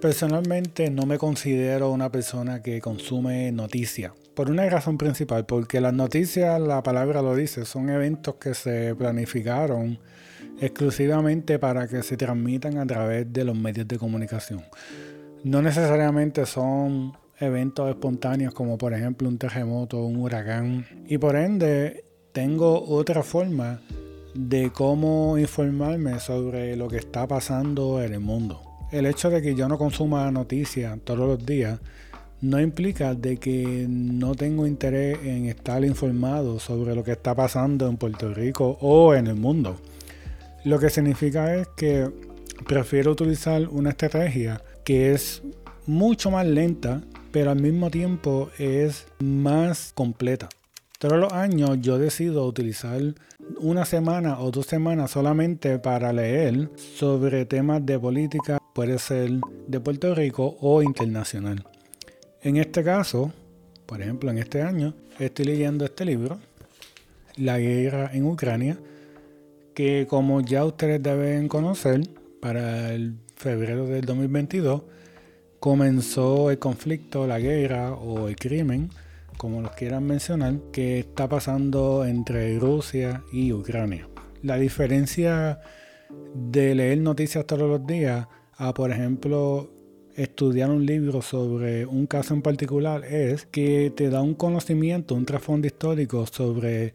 Personalmente no me considero una persona que consume noticias. Por una razón principal, porque las noticias, la palabra lo dice, son eventos que se planificaron exclusivamente para que se transmitan a través de los medios de comunicación. No necesariamente son eventos espontáneos como por ejemplo un terremoto, un huracán. Y por ende tengo otra forma de cómo informarme sobre lo que está pasando en el mundo. El hecho de que yo no consuma noticias todos los días no implica de que no tengo interés en estar informado sobre lo que está pasando en Puerto Rico o en el mundo. Lo que significa es que prefiero utilizar una estrategia que es mucho más lenta, pero al mismo tiempo es más completa. Todos los años yo decido utilizar una semana o dos semanas solamente para leer sobre temas de política, puede ser de Puerto Rico o internacional. En este caso, por ejemplo, en este año, estoy leyendo este libro, La guerra en Ucrania, que como ya ustedes deben conocer, para el febrero del 2022 comenzó el conflicto, la guerra o el crimen como los quieran mencionar, que está pasando entre Rusia y Ucrania. La diferencia de leer noticias todos los días a, por ejemplo, estudiar un libro sobre un caso en particular es que te da un conocimiento, un trasfondo histórico sobre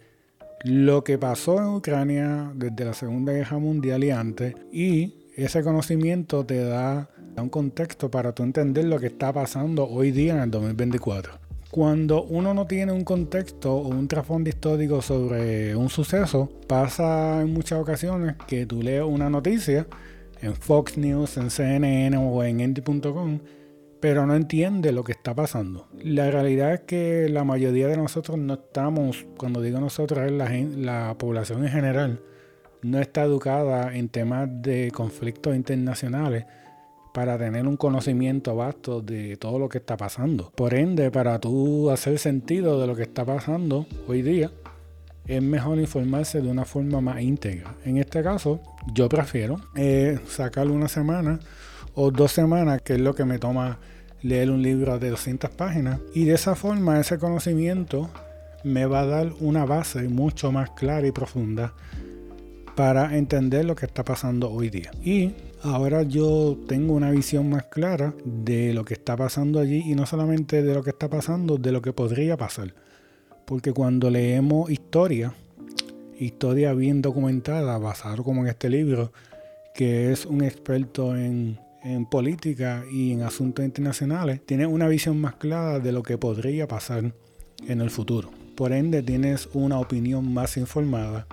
lo que pasó en Ucrania desde la Segunda Guerra Mundial y antes y ese conocimiento te da un contexto para tú entender lo que está pasando hoy día en el 2024. Cuando uno no tiene un contexto o un trasfondo histórico sobre un suceso, pasa en muchas ocasiones que tú lees una noticia en Fox News, en CNN o en Endy.com, pero no entiende lo que está pasando. La realidad es que la mayoría de nosotros no estamos, cuando digo nosotros es la, la población en general, no está educada en temas de conflictos internacionales para tener un conocimiento vasto de todo lo que está pasando. Por ende, para tú hacer sentido de lo que está pasando hoy día, es mejor informarse de una forma más íntegra. En este caso, yo prefiero eh, una semana o dos semanas, que es lo que me toma leer un libro de 200 páginas. Y de esa forma, ese conocimiento me va a dar una base mucho más clara y profunda para entender lo que está pasando hoy día. Y ahora yo tengo una visión más clara de lo que está pasando allí y no solamente de lo que está pasando, de lo que podría pasar. Porque cuando leemos historia, historia bien documentada, basada como en este libro, que es un experto en, en política y en asuntos internacionales, tienes una visión más clara de lo que podría pasar en el futuro. Por ende, tienes una opinión más informada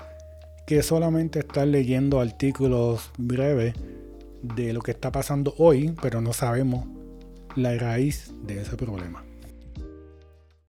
que solamente estar leyendo artículos breves de lo que está pasando hoy, pero no sabemos la raíz de ese problema.